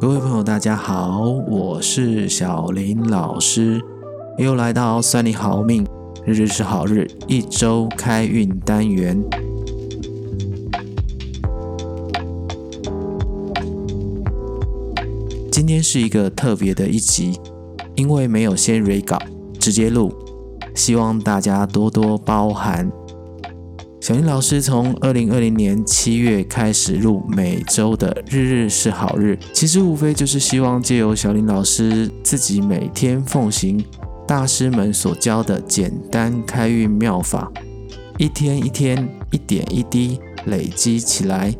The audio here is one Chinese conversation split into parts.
各位朋友，大家好，我是小林老师，又来到算你好命，日日是好日，一周开运单元。今天是一个特别的一集，因为没有先 re 稿，直接录，希望大家多多包涵。小林老师从二零二零年七月开始录每周的日日是好日，其实无非就是希望借由小林老师自己每天奉行大师们所教的简单开运妙法，一天一天，一点一滴累积起来，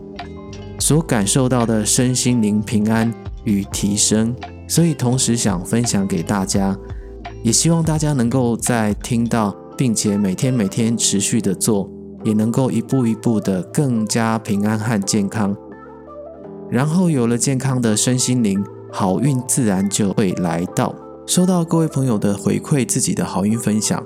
所感受到的身心灵平安与提升，所以同时想分享给大家，也希望大家能够在听到，并且每天每天持续的做。也能够一步一步的更加平安和健康，然后有了健康的身心灵，好运自然就会来到。收到各位朋友的回馈，自己的好运分享，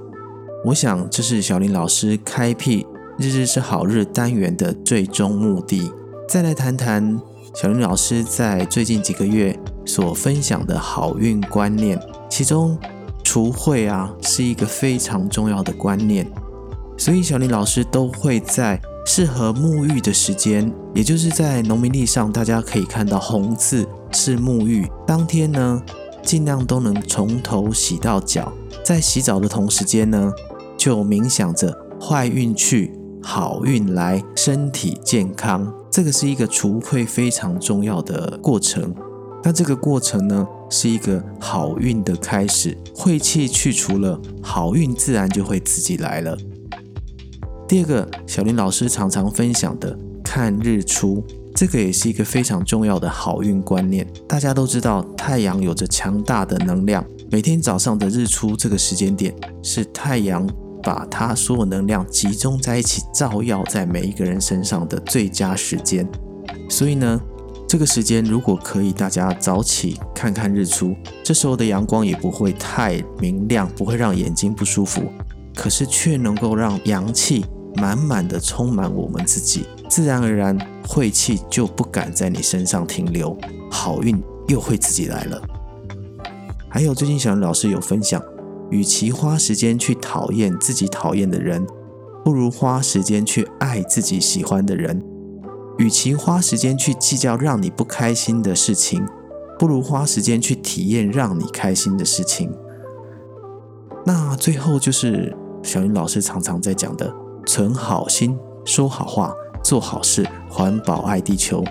我想这是小林老师开辟日日是好日单元的最终目的。再来谈谈小林老师在最近几个月所分享的好运观念，其中除晦啊是一个非常重要的观念。所以小林老师都会在适合沐浴的时间，也就是在农民历上，大家可以看到红字是沐浴当天呢，尽量都能从头洗到脚。在洗澡的同时间呢，就冥想着坏运去，好运来，身体健康。这个是一个除晦非常重要的过程。那这个过程呢，是一个好运的开始，晦气去除了，好运自然就会自己来了。第二个，小林老师常常分享的看日出，这个也是一个非常重要的好运观念。大家都知道，太阳有着强大的能量，每天早上的日出这个时间点，是太阳把它所有能量集中在一起，照耀在每一个人身上的最佳时间。所以呢，这个时间如果可以，大家早起看看日出，这时候的阳光也不会太明亮，不会让眼睛不舒服，可是却能够让阳气。满满的充满我们自己，自然而然晦气就不敢在你身上停留，好运又会自己来了。还有最近小林老师有分享，与其花时间去讨厌自己讨厌的人，不如花时间去爱自己喜欢的人；与其花时间去计较让你不开心的事情，不如花时间去体验让你开心的事情。那最后就是小林老师常常在讲的。存好心，说好话，做好事，环保爱地球，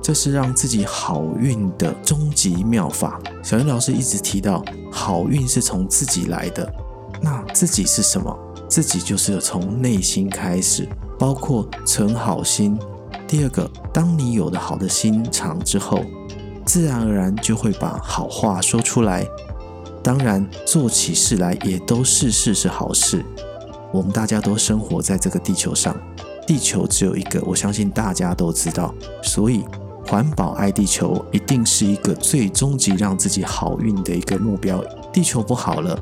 这是让自己好运的终极妙法。小林老师一直提到，好运是从自己来的。那自己是什么？自己就是从内心开始，包括存好心。第二个，当你有了好的心肠之后，自然而然就会把好话说出来。当然，做起事来也都事事是好事。我们大家都生活在这个地球上，地球只有一个，我相信大家都知道。所以，环保爱地球一定是一个最终极让自己好运的一个目标。地球不好了，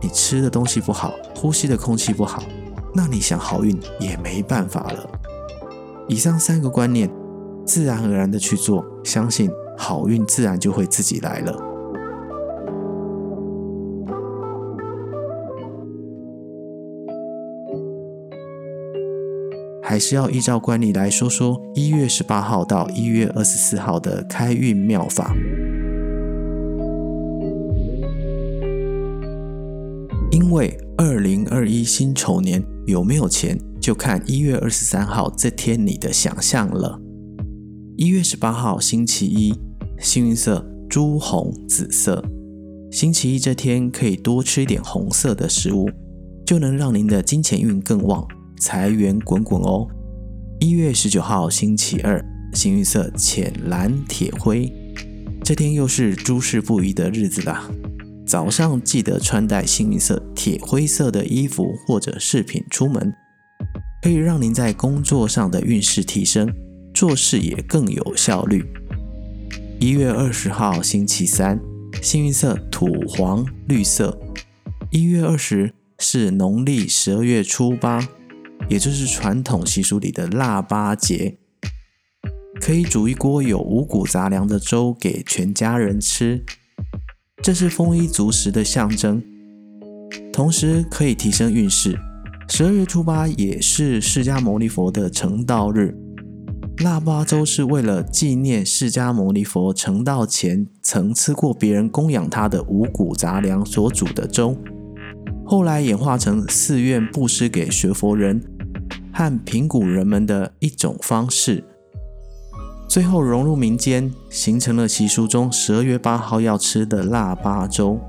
你吃的东西不好，呼吸的空气不好，那你想好运也没办法了。以上三个观念，自然而然的去做，相信好运自然就会自己来了。还是要依照惯例来说说一月十八号到一月二十四号的开运妙法。因为二零二一辛丑年有没有钱，就看一月二十三号这天你的想象了。一月十八号星期一，幸运色朱红紫色。星期一这天可以多吃一点红色的食物，就能让您的金钱运更旺。财源滚滚哦！一月十九号星期二，幸运色浅蓝铁灰，这天又是诸事不宜的日子啦。早上记得穿戴幸运色铁灰色的衣服或者饰品出门，可以让您在工作上的运势提升，做事也更有效率。一月二十号星期三，幸运色土黄绿色。一月二十是农历十二月初八。也就是传统习俗里的腊八节，可以煮一锅有五谷杂粮的粥给全家人吃，这是丰衣足食的象征，同时可以提升运势。十二月初八也是释迦牟尼佛的成道日，腊八粥是为了纪念释迦牟尼佛成道前曾吃过别人供养他的五谷杂粮所煮的粥，后来演化成寺院布施给学佛人。和平谷人们的一种方式，最后融入民间，形成了习俗中十二月八号要吃的腊八粥。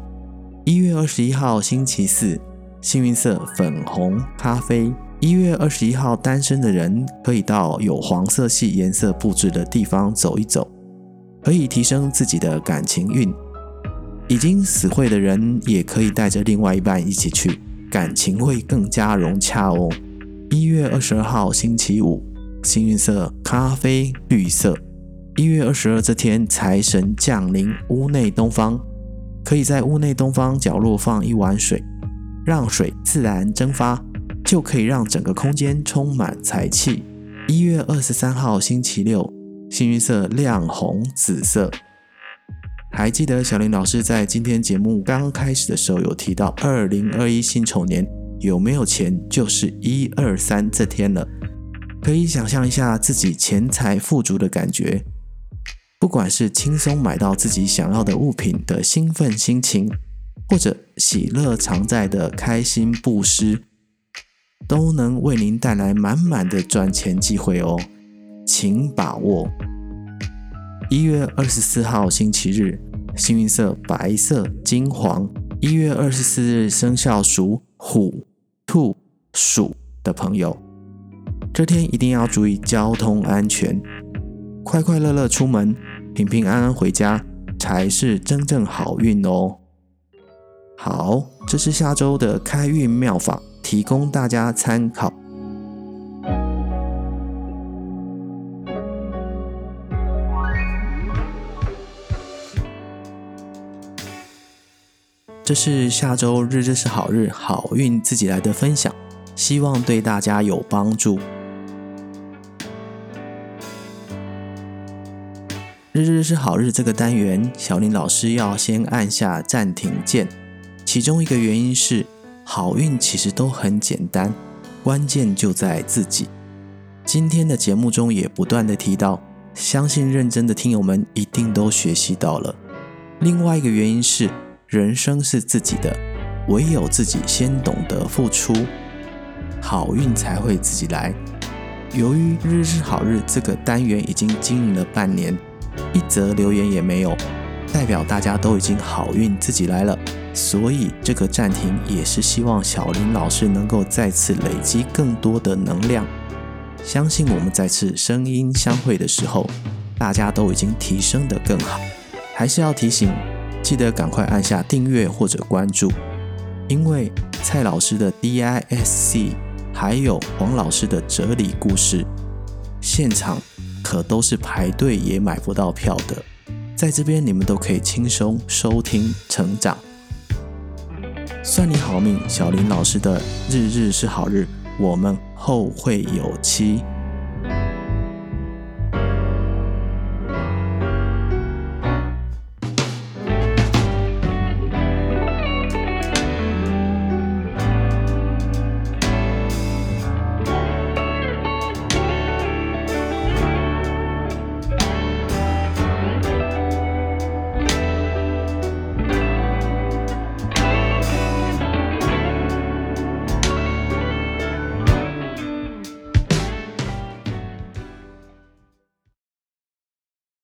一月二十一号星期四。幸运色粉红、咖啡。一月二十一号单身的人可以到有黄色系颜色布置的地方走一走，可以提升自己的感情运。已经死会的人也可以带着另外一半一起去，感情会更加融洽哦。一月二十二号星期五，幸运色咖啡、绿色。一月二十二这天财神降临屋内东方，可以在屋内东方角落放一碗水。让水自然蒸发，就可以让整个空间充满财气。一月二十三号星期六，幸运色亮红紫色。还记得小林老师在今天节目刚开始的时候有提到，二零二一辛丑年有没有钱，就是一二三这天了。可以想象一下自己钱财富足的感觉，不管是轻松买到自己想要的物品的兴奋心情。或者喜乐常在的开心布施，都能为您带来满满的赚钱机会哦，请把握。一月二十四号星期日，幸运色白色、金黄。一月二十四日生肖属虎、兔、鼠的朋友，这天一定要注意交通安全，快快乐乐出门，平平安安回家，才是真正好运哦。好，这是下周的开运妙法，提供大家参考。这是下周日日是好日，好运自己来的分享，希望对大家有帮助。日日是好日这个单元，小林老师要先按下暂停键。其中一个原因是，好运其实都很简单，关键就在自己。今天的节目中也不断地提到，相信认真的听友们一定都学习到了。另外一个原因是，人生是自己的，唯有自己先懂得付出，好运才会自己来。由于日日好日这个单元已经经营了半年，一则留言也没有，代表大家都已经好运自己来了。所以这个暂停也是希望小林老师能够再次累积更多的能量。相信我们再次声音相会的时候，大家都已经提升得更好。还是要提醒，记得赶快按下订阅或者关注，因为蔡老师的 DISC 还有黄老师的哲理故事，现场可都是排队也买不到票的，在这边你们都可以轻松收听成长。算你好命，小林老师的日日是好日，我们后会有期。